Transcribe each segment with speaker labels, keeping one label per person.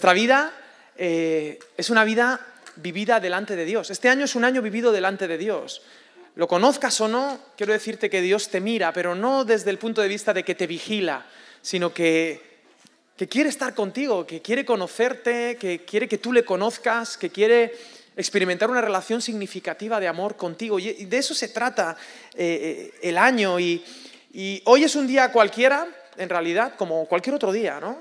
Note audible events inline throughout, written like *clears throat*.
Speaker 1: Nuestra vida eh, es una vida vivida delante de Dios. Este año es un año vivido delante de Dios. Lo conozcas o no, quiero decirte que Dios te mira, pero no desde el punto de vista de que te vigila, sino que, que quiere estar contigo, que quiere conocerte, que quiere que tú le conozcas, que quiere experimentar una relación significativa de amor contigo. Y de eso se trata eh, el año. Y hoy es un día cualquiera, en realidad, como cualquier otro día, ¿no?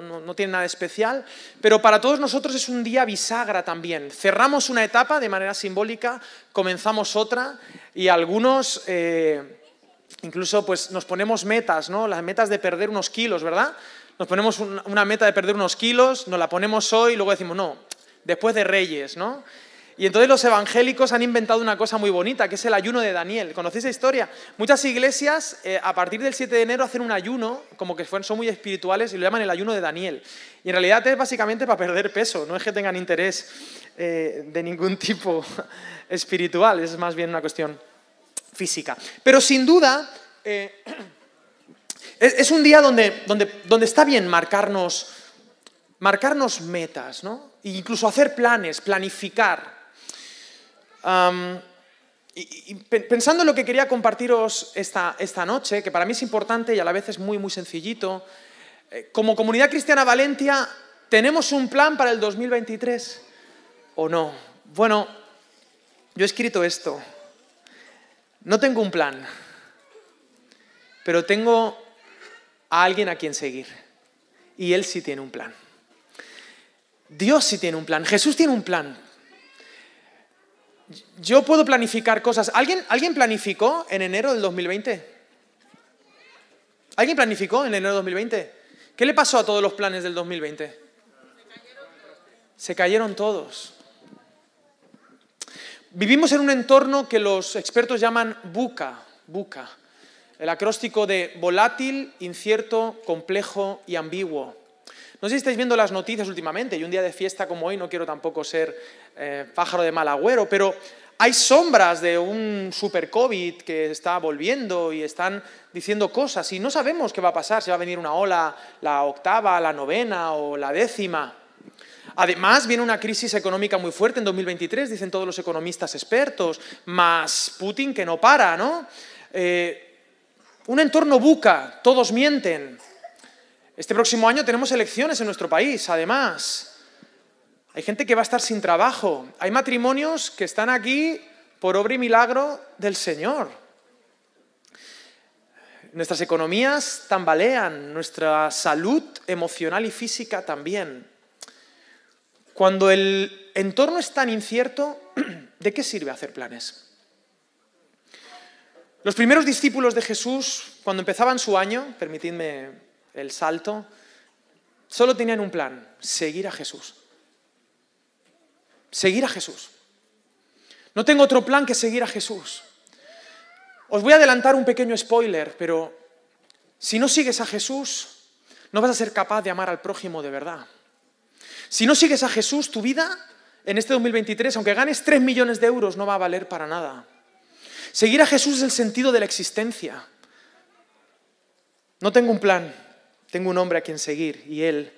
Speaker 1: No, tiene nada especial, pero para todos nosotros es un día bisagra también. Cerramos una etapa de manera simbólica, comenzamos otra y algunos eh, incluso pues nos ponemos metas, ¿no? Las metas de perder unos kilos, ¿verdad? Nos ponemos una meta de perder unos kilos, nos la ponemos hoy y luego decimos, no, después de Reyes, ¿no? Y entonces los evangélicos han inventado una cosa muy bonita, que es el ayuno de Daniel. ¿Conocéis esa historia? Muchas iglesias eh, a partir del 7 de enero hacen un ayuno, como que son muy espirituales, y lo llaman el ayuno de Daniel. Y en realidad es básicamente para perder peso, no es que tengan interés eh, de ningún tipo *laughs* espiritual, es más bien una cuestión física. Pero sin duda, eh, *clears throat* es, un día donde, está bien marcarnos, marcarnos metas, ¿no? E incluso hacer planes, planificar y, pensando en lo que quería compartiros esta, esta noche, que para mí es importante y a la vez es muy, muy sencillito, eh, como comunidad cristiana Valentia, ¿tenemos un plan para el 2023 o no? Bueno, yo he escrito esto. No tengo un plan, pero tengo a alguien a quien seguir. Y él sí tiene un plan. Dios sí tiene un plan. Jesús tiene un plan yo puedo planificar cosas. ¿Alguien, ¿Alguien planificó en enero del 2020? ¿Alguien planificó en enero del 2020? ¿Qué le pasó a todos los planes del 2020? Se cayeron todos. Vivimos en un entorno que los expertos llaman buca, buca, el acróstico de volátil, incierto, complejo y ambiguo. No sé si estáis viendo las noticias últimamente, y un día de fiesta como hoy no quiero tampoco ser eh, pájaro de mal agüero, pero hay sombras de un super COVID que está volviendo y están diciendo cosas y no sabemos qué va a pasar, si va a venir una ola, la octava, la novena o la décima. Además, viene una crisis económica muy fuerte en 2023, dicen todos los economistas expertos, más Putin que no para, ¿no? Eh, un entorno buca, todos mienten. Este próximo año tenemos elecciones en nuestro país, además. Hay gente que va a estar sin trabajo. Hay matrimonios que están aquí por obra y milagro del Señor. Nuestras economías tambalean, nuestra salud emocional y física también. Cuando el entorno es tan incierto, *clears throat* ¿de qué sirve hacer planes? Los primeros discípulos de Jesús, cuando empezaban su año, permitidme el salto, solo tenían un plan, seguir a Jesús seguir a Jesús. No tengo otro plan que seguir a Jesús. Os voy a adelantar un pequeño spoiler, pero si no sigues a Jesús, no vas a ser capaz de amar al prójimo de verdad. Si no sigues a Jesús, tu vida en este 2023, aunque ganes 3 millones de euros, no va a valer para nada. Seguir a Jesús es el sentido de la existencia. No tengo un plan, tengo un hombre a quien seguir y él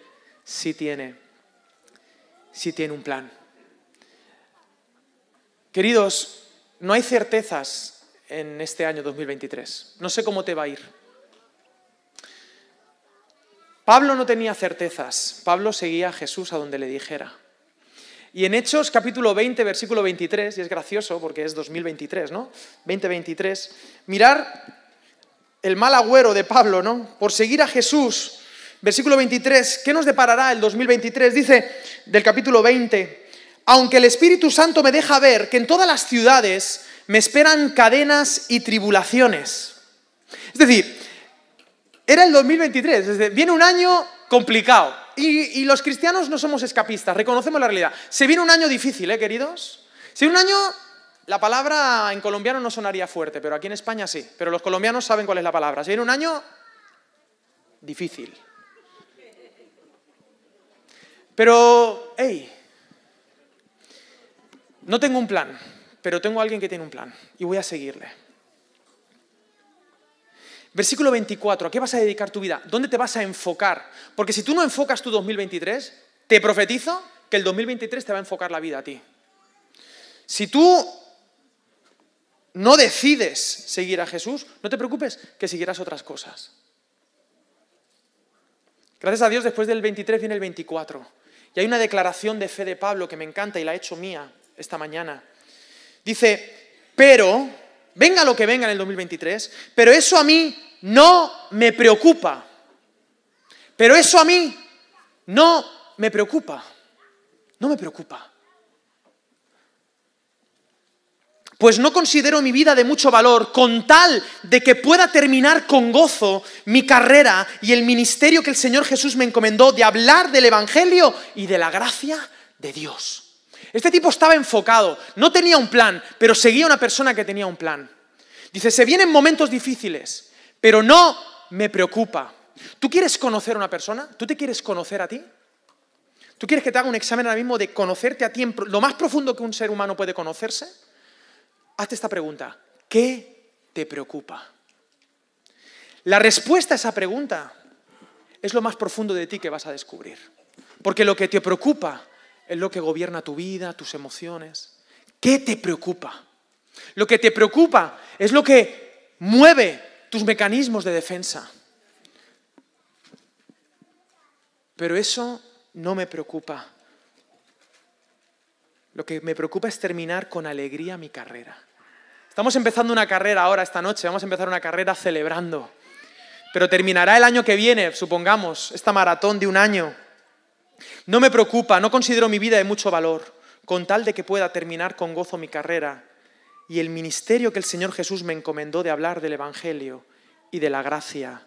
Speaker 1: sí tiene, sí tiene un plan. Queridos, no hay certezas en este año 2023. No sé cómo te va a ir. Pablo no tenía certezas. Pablo seguía a Jesús a donde le dijera. Y en Hechos capítulo 20, versículo 23, y es gracioso porque es 2023, ¿no? 2023, mirar el mal agüero de Pablo, ¿no? Por seguir a Jesús. Versículo 23, ¿qué nos deparará el 2023? Dice del capítulo 20, aunque el Espíritu Santo me deja ver que en todas las ciudades me esperan cadenas y tribulaciones. Es decir, era el 2023, viene un año complicado. Y, los cristianos no somos escapistas, reconocemos la realidad. Se viene un año difícil, ¿eh, queridos? Se viene un año, la palabra en colombiano no sonaría fuerte, pero aquí en España sí. Pero los colombianos saben cuál es la palabra. Se viene un año difícil. Pero, hey, no tengo un plan, pero tengo a alguien que tiene un plan y voy a seguirle. Versículo 24, ¿a qué vas a dedicar tu vida? ¿Dónde te vas a enfocar? Porque si tú no enfocas tu 2023, te profetizo que el 2023 te va a enfocar la vida a ti. Si tú no decides seguir a Jesús, no te preocupes que seguirás otras cosas. Gracias a Dios, después del 23 viene el 24. Y hay una declaración de fe de Pablo que me encanta y la he hecho mía esta mañana. Dice, pero, venga lo que venga en el 2023, pero eso a mí no me preocupa. Pero eso a mí no me preocupa. No me preocupa. Pues no considero mi vida de mucho valor con tal de que pueda terminar con gozo mi carrera y el ministerio que el Señor Jesús me encomendó de hablar del Evangelio y de la gracia de Dios. Este tipo estaba enfocado, no tenía un plan, pero seguía una persona que tenía un plan. Dice, se vienen momentos difíciles, pero no me preocupa. ¿Tú quieres conocer a una persona? ¿Tú te quieres conocer a ti? ¿Tú quieres que te haga un examen ahora mismo de conocerte a ti, en lo más profundo que un ser humano puede conocerse? Hazte esta pregunta. ¿Qué te preocupa? La respuesta a esa pregunta es lo más profundo de ti que vas a descubrir. Porque lo que te preocupa es lo que gobierna tu vida, tus emociones. ¿Qué te preocupa? Lo que te preocupa es lo que mueve tus mecanismos de defensa. Pero eso no me preocupa. Lo que me preocupa es terminar con alegría mi carrera. Estamos empezando una carrera ahora, esta noche, vamos a empezar una carrera celebrando. Pero terminará el año que viene, supongamos, esta maratón de un año. No me preocupa, no considero mi vida de mucho valor, con tal de que pueda terminar con gozo mi carrera y el ministerio que el Señor Jesús me encomendó de hablar del Evangelio y de la gracia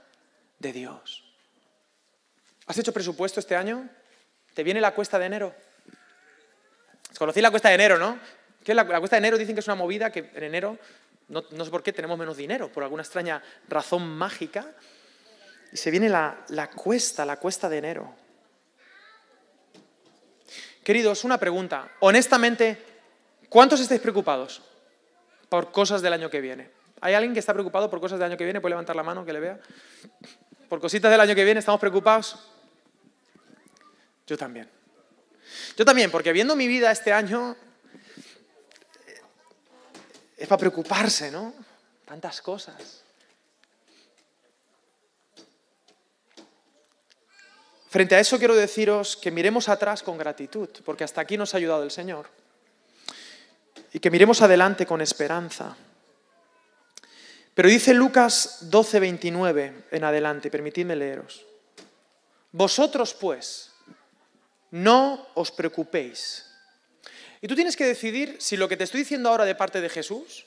Speaker 1: de Dios. ¿Has hecho presupuesto este año? ¿Te viene la cuesta de enero? Conocí la cuesta de enero, ¿no? Que la, cuesta de enero dicen que es una movida que en enero, no, sé por qué, tenemos menos dinero, por alguna extraña razón mágica. Y se viene la, la cuesta, la cuesta de enero. Queridos, una pregunta. Honestamente, ¿cuántos estáis preocupados por cosas del año que viene? ¿Hay alguien que está preocupado por cosas del año que viene? ¿Puede levantar la mano que le vea? ¿Por cositas del año que viene estamos preocupados? Yo también. Yo también, porque viendo mi vida este año, es para preocuparse, ¿no? Tantas cosas. Frente a eso quiero deciros que miremos atrás con gratitud, porque hasta aquí nos ha ayudado el Señor. Y que miremos adelante con esperanza. Pero dice Lucas 12, 29 en adelante, permitidme leeros. Vosotros pues, no os preocupéis. Y tú tienes que decidir si lo que te estoy diciendo ahora de parte de Jesús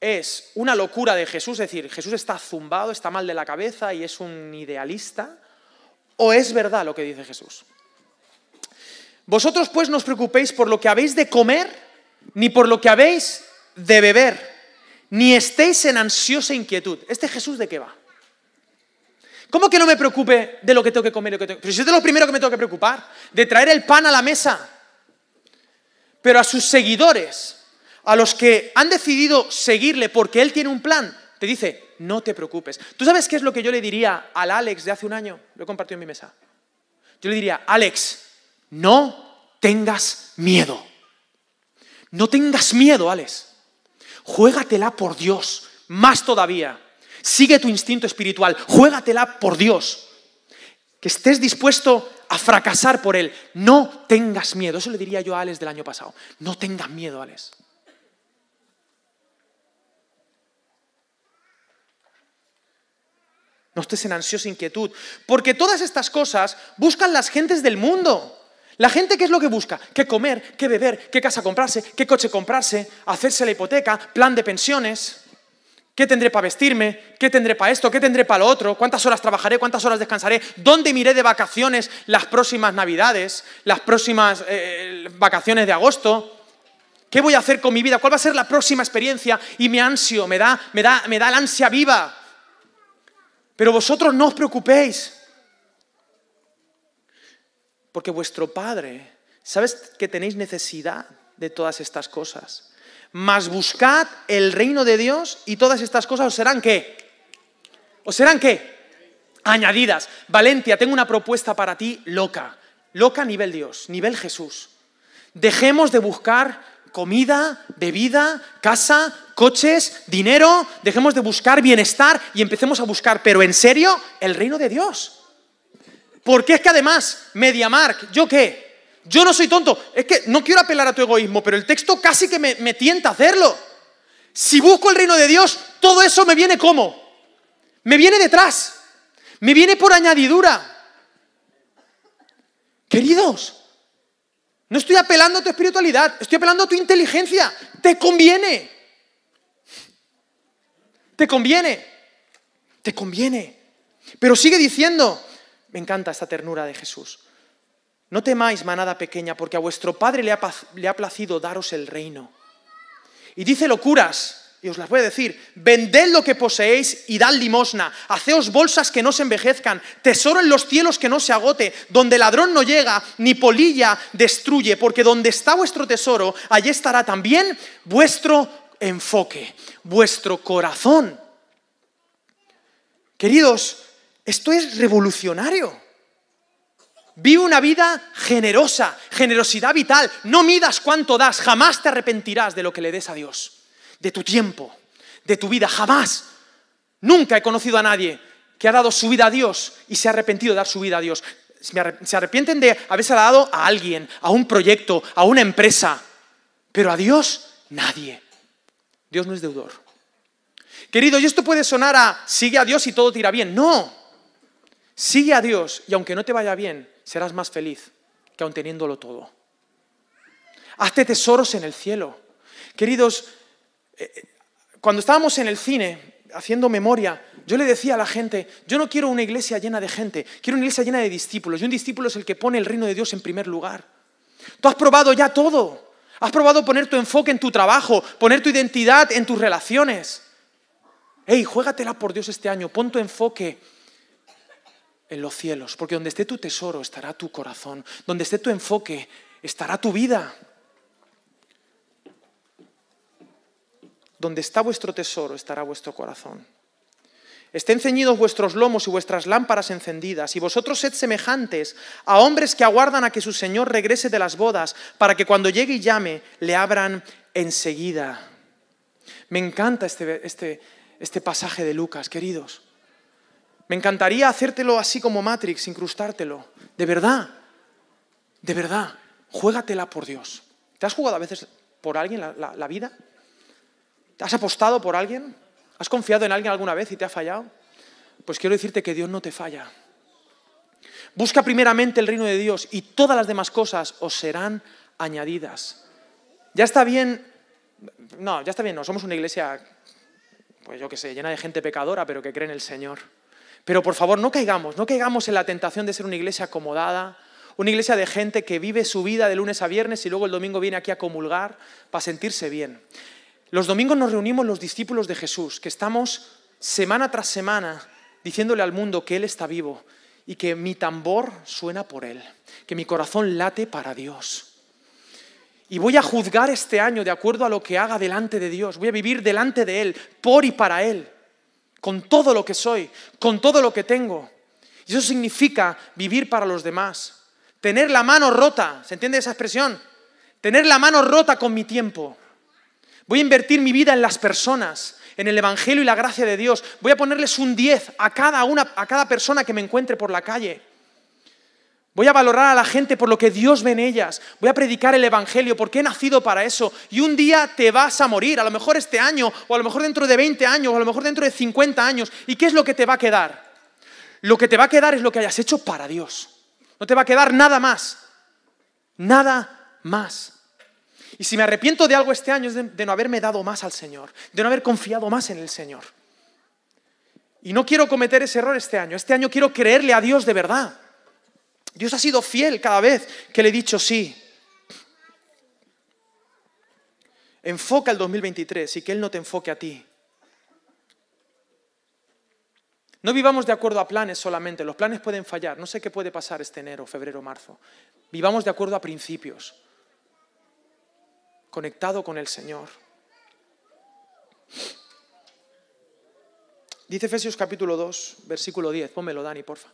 Speaker 1: es una locura de Jesús, es decir, Jesús está zumbado, está mal de la cabeza y es un idealista, o es verdad lo que dice Jesús. Vosotros pues no os preocupéis por lo que habéis de comer, ni por lo que habéis de beber, ni estéis en ansiosa inquietud. ¿Este Jesús de qué va? ¿Cómo que no me preocupe de lo que tengo que comer? Pero si es de lo primero que me tengo que preocupar, de traer el pan a la mesa. Pero a sus seguidores, a los que han decidido seguirle porque él tiene un plan, te dice, no te preocupes. ¿Tú sabes qué es lo que yo le diría al Alex de hace un año? Lo he compartido en mi mesa. Yo le diría, Alex, no tengas miedo. No tengas miedo, Alex. Juégatela por Dios, más todavía. Sigue tu instinto espiritual, juégatela por Dios. Estés dispuesto a fracasar por Él. No tengas miedo. Eso le diría yo a Alex del año pasado. No tengas miedo, Alex. No estés en ansiosa inquietud. Porque todas estas cosas buscan las gentes del mundo. La gente, ¿qué es lo que busca? ¿Qué comer? ¿Qué beber? ¿Qué casa comprarse? ¿Qué coche comprarse? ¿Hacerse la hipoteca? ¿Plan de pensiones? ¿Qué tendré para vestirme? ¿Qué tendré para esto? ¿Qué tendré para lo otro? ¿Cuántas horas trabajaré? ¿Cuántas horas descansaré? ¿Dónde miré de vacaciones las próximas navidades? ¿Las próximas eh, vacaciones de agosto? ¿Qué voy a hacer con mi vida? ¿Cuál va a ser la próxima experiencia? Y me ansio, me da, me da, me da la ansia viva. Pero vosotros no os preocupéis. Porque vuestro Padre, ¿sabes que tenéis necesidad de todas estas cosas? Mas buscad el reino de Dios y todas estas cosas os serán qué? ¿Os serán qué? Añadidas. Valencia, tengo una propuesta para ti loca. loca nivel Dios, nivel Jesús. Dejemos de buscar comida, bebida, casa, coches, dinero, dejemos de buscar bienestar y empecemos a buscar, pero en serio, el reino de Dios. Porque es que además, MediaMark, ¿yo qué? Yo no soy tonto, es que no quiero apelar a tu egoísmo, pero el texto casi que me, me tienta a hacerlo. Si busco el reino de Dios, todo eso me viene como? Me viene detrás, me viene por añadidura. Queridos, no estoy apelando a tu espiritualidad, estoy apelando a tu inteligencia. Te conviene. Te conviene. Te conviene. Pero sigue diciendo, me encanta esta ternura de Jesús. No temáis, manada pequeña, porque a vuestro Padre le ha, placido daros el reino. Y dice locuras, y os las voy a decir, vended lo que poseéis y dad limosna, haceos bolsas que no se envejezcan, tesoro en los cielos que no se agote, donde ladrón no llega, ni polilla destruye, porque donde está vuestro tesoro, allí estará también vuestro enfoque, vuestro corazón. Queridos, esto es revolucionario. Vive una vida generosa, generosidad vital. No midas cuánto das, jamás te arrepentirás de lo que le des a Dios de tu tiempo, de tu vida. Jamás. Nunca he conocido a nadie que ha dado su vida a Dios y se ha arrepentido de dar su vida a Dios. Se arrepienten de haberse dado a alguien, a un proyecto, a una empresa. Pero a Dios, nadie. Dios no es deudor. Querido, y esto puede sonar a sigue a Dios y todo te irá bien. No. Sigue a Dios y aunque no te vaya bien, serás más feliz que aun teniéndolo todo. Hazte tesoros en el cielo. Queridos, cuando estábamos en el cine haciendo memoria, yo le decía a la gente, yo no quiero una iglesia llena de gente, quiero una iglesia llena de discípulos. Y un discípulo es el que pone el reino de Dios en primer lugar. Tú has probado ya todo. Has probado poner tu enfoque en tu trabajo, poner tu identidad en tus relaciones. Hey, juégatela por Dios este año, pon tu enfoque en los cielos, porque donde esté tu tesoro estará tu corazón, donde esté tu enfoque estará tu vida. Donde está vuestro tesoro estará vuestro corazón. Estén ceñidos vuestros lomos y vuestras lámparas encendidas, y vosotros sed semejantes a hombres que aguardan a que su Señor regrese de las bodas, para que cuando llegue y llame, le abran enseguida. Me encanta este, este, este pasaje de Lucas, queridos. Me encantaría hacértelo así como Matrix, incrustártelo. De verdad, de verdad, juégatela por Dios. ¿Te has jugado a veces por alguien la vida? ¿Has apostado por alguien? ¿Has confiado en alguien alguna vez y te ha fallado? Pues quiero decirte que Dios no te falla. Busca primeramente el reino de Dios y todas las demás cosas os serán añadidas. Ya está bien, no, ya está bien, no, somos una iglesia, pues yo qué sé, llena de gente pecadora, pero que cree en el Señor. Pero por favor, no caigamos, no caigamos en la tentación de ser una iglesia acomodada, una iglesia de gente que vive su vida de lunes a viernes y luego el domingo viene aquí a comulgar para sentirse bien. Los domingos nos reunimos los discípulos de Jesús, que estamos semana tras semana diciéndole al mundo que Él está vivo y que mi tambor suena por Él, que mi corazón late para Dios. Y voy a juzgar este año de acuerdo a lo que haga delante de Dios. Voy a vivir delante de Él, por y para Él, con todo lo que soy, con todo lo que tengo. Y eso significa vivir para los demás. Tener la mano rota, ¿se entiende esa expresión? Tener la mano rota con mi tiempo. Voy a invertir mi vida en las personas, en el Evangelio y la gracia de Dios. Voy a ponerles un 10 a cada, una, a cada persona que me encuentre por la calle. Voy a valorar a la gente por lo que Dios ve en ellas. Voy a predicar el Evangelio porque he nacido para eso. Y un día te vas a morir, a lo mejor este año, o a lo mejor dentro de 20 años, o a lo mejor dentro de 50 años. ¿Y qué es lo que te va a quedar? Lo que te va a quedar es lo que hayas hecho para Dios. No te va a quedar nada más. Nada más. Y si me arrepiento de algo este año es de, no haberme dado más al Señor, de no haber confiado más en el Señor. Y no quiero cometer ese error este año. Este año quiero creerle a Dios de verdad. Dios ha sido fiel cada vez que le he dicho sí. Enfoca el 2023 y que Él no te enfoque a ti. No vivamos de acuerdo a planes solamente, los planes pueden fallar, no sé qué puede pasar este enero, febrero, marzo. Vivamos de acuerdo a principios conectado con el Señor. Dice Efesios capítulo 2, versículo 10, pónmelo Dani, porfa.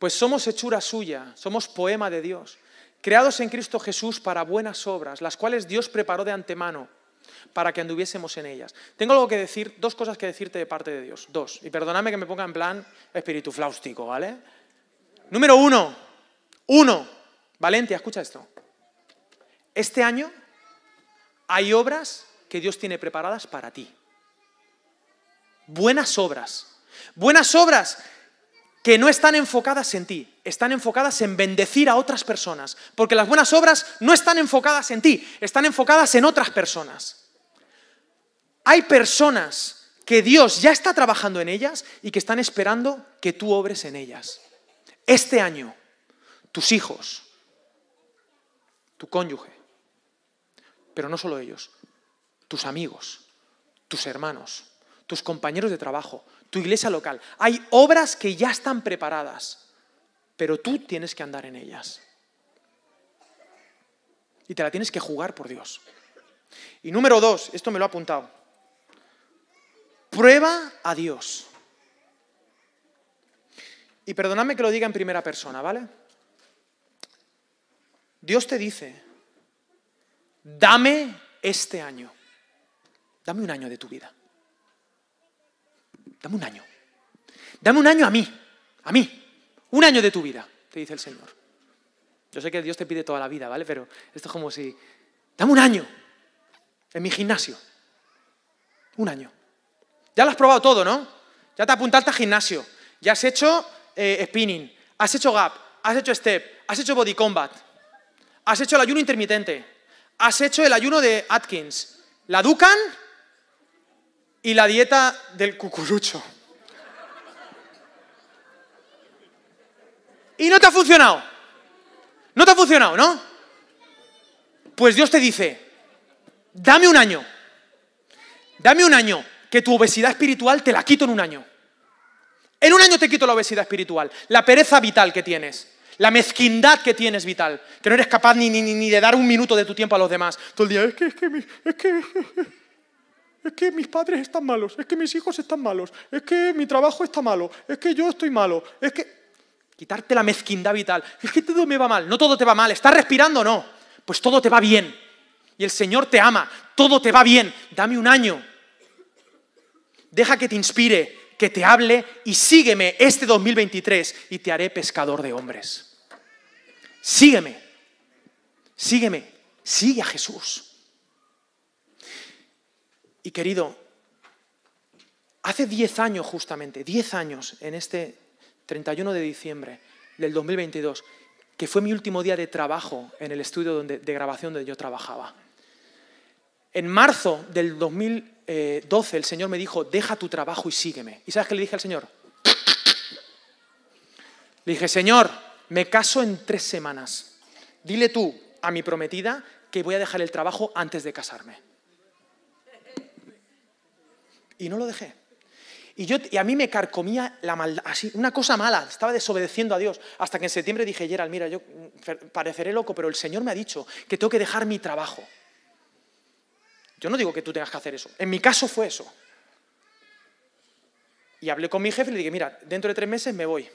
Speaker 1: Pues somos hechura suya, somos poema de Dios, creados en Cristo Jesús para buenas obras, las cuales Dios preparó de antemano para que anduviésemos en ellas. Tengo algo que decir, dos cosas que decirte de parte de Dios. Dos. Y perdóname que me ponga en plan espíritu fláustico, ¿vale? Número uno. Uno. Valencia, escucha esto. Este año hay obras que Dios tiene preparadas para ti. Buenas obras. Buenas obras que no están enfocadas en ti, están enfocadas en bendecir a otras personas. Porque las buenas obras no están enfocadas en ti, están enfocadas en otras personas. Hay personas que Dios ya está trabajando en ellas y que están esperando que tú obres en ellas. Este año, tus hijos, tu cónyuge, pero no solo ellos, tus amigos, tus hermanos, tus compañeros de trabajo, tu iglesia local. Hay obras que ya están preparadas, pero tú tienes que andar en ellas. Y te la tienes que jugar por Dios. Y número dos, esto me lo ha apuntado. Prueba a Dios. Y perdonadme que lo diga en primera persona, ¿vale? Dios te dice, dame este año, dame un año de tu vida. Dame un año. Dame un año a mí, a mí. Un año de tu vida, te dice el Señor. Yo sé que Dios te pide toda la vida, ¿vale? Pero esto es como si... Dame un año en mi gimnasio. Un año. Ya lo has probado todo, ¿no? Ya te apuntaste al gimnasio. Ya has hecho eh, spinning. Has hecho gap. Has hecho step. Has hecho body combat. Has hecho el ayuno intermitente. Has hecho el ayuno de Atkins. La Dukan y la dieta del cucurucho. Y no te ha funcionado. No te ha funcionado, ¿no? Pues Dios te dice, dame un año. Dame un año que tu obesidad espiritual te la quito en un año. En un año te quito la obesidad espiritual, la pereza vital que tienes, la mezquindad que tienes vital, que no eres capaz ni, ni, ni de dar un minuto de tu tiempo a los demás. Todo el día, es que, es que, es que, es que mis padres están malos, es que mis hijos están malos, es que mi trabajo está malo, es que yo estoy malo, es que... Quitarte la mezquindad vital, es que todo me va mal, no todo te va mal, ¿estás respirando? No, pues todo te va bien. Y el Señor te ama, todo te va bien, dame un año. Deja que te inspire, que te hable y sígueme este 2023 y te haré pescador de hombres. Sígueme, sígueme, sigue a Jesús. Y querido, hace 10 años justamente, 10 años en este 31 de diciembre del 2022, que fue mi último día de trabajo en el estudio donde, de grabación donde yo trabajaba. En marzo del 2012 el Señor me dijo, deja tu trabajo y sígueme. ¿Y sabes qué le dije al Señor? Le dije, Señor, me caso en tres semanas. Dile tú a mi prometida que voy a dejar el trabajo antes de casarme. Y no lo dejé. Y, yo, y a mí me carcomía la maldad, una cosa mala, estaba desobedeciendo a Dios. Hasta que en septiembre dije, Gerald, mira, yo mm, pareceré loco, pero el Señor me ha dicho que tengo que dejar mi trabajo. Yo no digo que tú tengas que hacer eso. En mi caso fue eso. Y hablé con mi jefe y le dije, mira, dentro de tres meses me voy.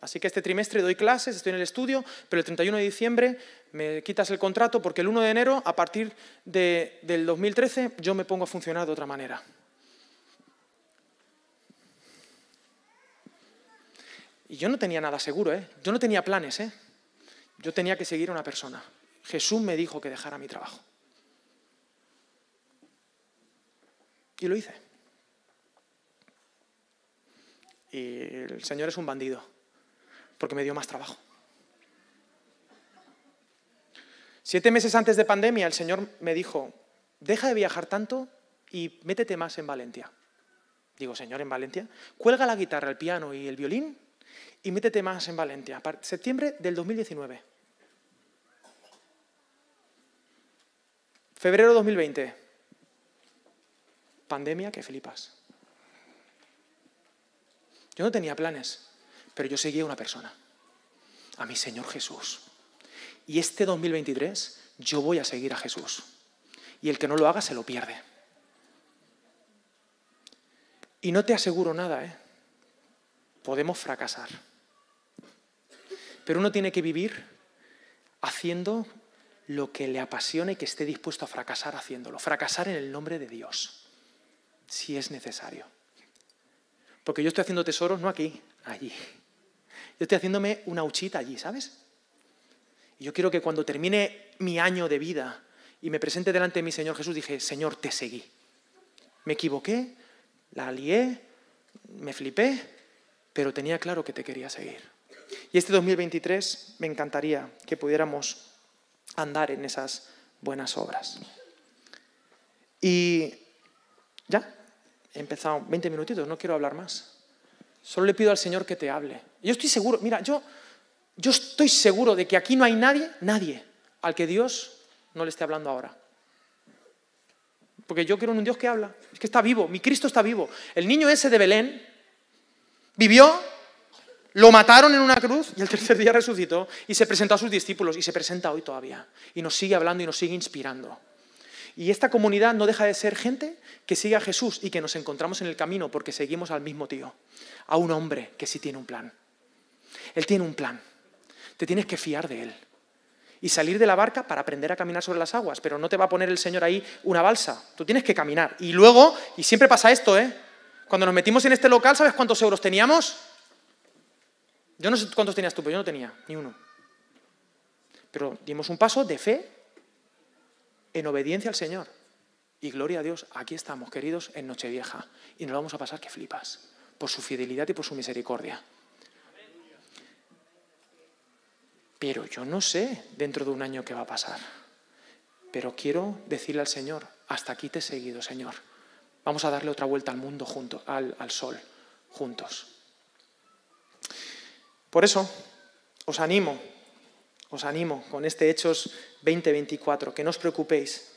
Speaker 1: Así que este trimestre doy clases, estoy en el estudio, pero el 31 de diciembre me quitas el contrato porque el 1 de enero, a partir de, del 2013, yo me pongo a funcionar de otra manera. Y yo no tenía nada seguro, ¿eh? Yo no tenía planes, ¿eh? Yo tenía que seguir a una persona. Jesús me dijo que dejara mi trabajo. Y lo hice. Y el Señor es un bandido, porque me dio más trabajo. Siete meses antes de pandemia, el Señor me dijo, deja de viajar tanto y métete más en Valencia. Digo, Señor, ¿en Valencia? Cuelga la guitarra, el piano y el violín y métete más en Valencia. Septiembre del 2019. Febrero 2020. Pandemia que flipas. Yo no tenía planes, pero yo seguía a una persona, a mi Señor Jesús. Y este 2023 yo voy a seguir a Jesús. Y el que no lo haga se lo pierde. Y no te aseguro nada, ¿eh? Podemos fracasar Pero uno tiene que vivir haciendo lo que le apasiona y que esté dispuesto a fracasar haciéndolo. Fracasar en el nombre de Dios, si es necesario. Porque yo estoy haciendo tesoros no aquí, allí. Yo estoy haciéndome una huchita allí, ¿sabes? Y yo quiero que cuando termine mi año de vida y me presente delante de mi Señor Jesús, dije, Señor, te seguí. Me equivoqué, la lié, me flipé, pero tenía claro que te quería seguir. Y este 2023 me encantaría que pudiéramos andar en esas buenas obras. Y ya, he empezado 20 minutitos, no quiero hablar más. Solo le pido al Señor que te hable. Yo estoy seguro, mira, yo, yo estoy seguro de que aquí no hay nadie, nadie, al que Dios no le esté hablando ahora. Porque yo quiero un Dios que habla, es que está vivo, mi Cristo está vivo. El niño ese de Belén vivió, lo mataron en una cruz y el tercer día resucitó y se presentó a sus discípulos y se presenta hoy todavía. Y nos sigue hablando y nos sigue inspirando. Y esta comunidad no deja de ser gente que sigue a Jesús y que nos encontramos en el camino porque seguimos al mismo tío, a un hombre que sí tiene un plan. Él tiene un plan. Te tienes que fiar de él. Y salir de la barca para aprender a caminar sobre las aguas, pero no te va a poner el Señor ahí una balsa. Tú tienes que caminar. Y luego, y siempre pasa esto, ¿eh? Cuando nos metimos en este local, ¿sabes cuántos euros teníamos? Yo no sé cuántos tenías tú, pero yo no tenía, ni uno. Pero dimos un paso de fe en obediencia al Señor. Y gloria a Dios, aquí estamos, queridos, en Nochevieja. Y nos vamos a pasar que flipas, por su fidelidad y por su misericordia. Pero yo no sé dentro de un año qué va a pasar. Pero quiero decirle al Señor, hasta aquí te he seguido, Señor. Vamos a darle otra vuelta al mundo juntos, al, al sol, juntos. Por eso, os animo os animo con este Hechos 20-24, que no os preocupéis,